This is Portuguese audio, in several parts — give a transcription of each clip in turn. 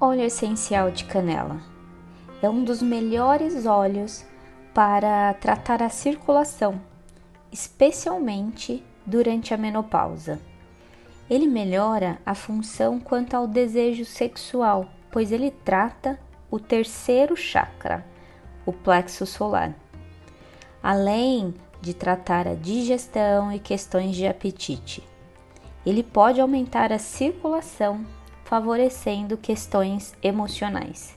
Óleo essencial de canela é um dos melhores óleos para tratar a circulação, especialmente durante a menopausa. Ele melhora a função quanto ao desejo sexual, pois ele trata o terceiro chakra, o plexo solar, além de tratar a digestão e questões de apetite. Ele pode aumentar a circulação, favorecendo questões emocionais.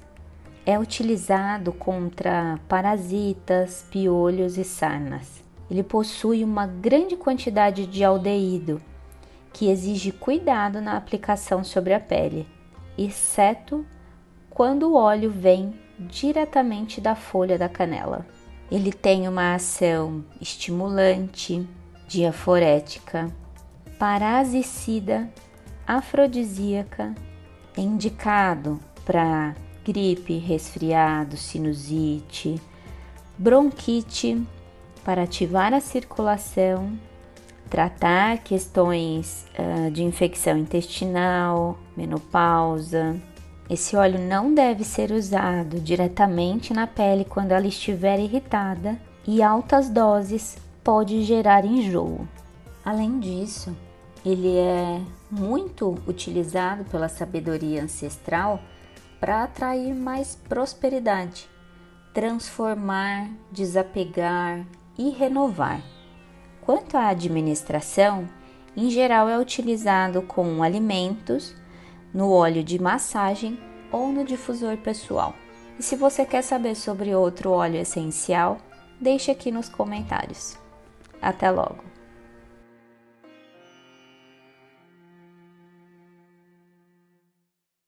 É utilizado contra parasitas, piolhos e sarnas. Ele possui uma grande quantidade de aldeído, que exige cuidado na aplicação sobre a pele, exceto quando o óleo vem diretamente da folha da canela. Ele tem uma ação estimulante, diaforética, parasicida, afrodisíaca, é indicado para gripe, resfriado, sinusite, bronquite, para ativar a circulação, tratar questões uh, de infecção intestinal, menopausa. Esse óleo não deve ser usado diretamente na pele quando ela estiver irritada e altas doses pode gerar enjoo. Além disso, ele é muito utilizado pela sabedoria ancestral para atrair mais prosperidade, transformar, desapegar e renovar. Quanto à administração, em geral é utilizado com alimentos, no óleo de massagem ou no difusor pessoal. E se você quer saber sobre outro óleo essencial, deixe aqui nos comentários. Até logo!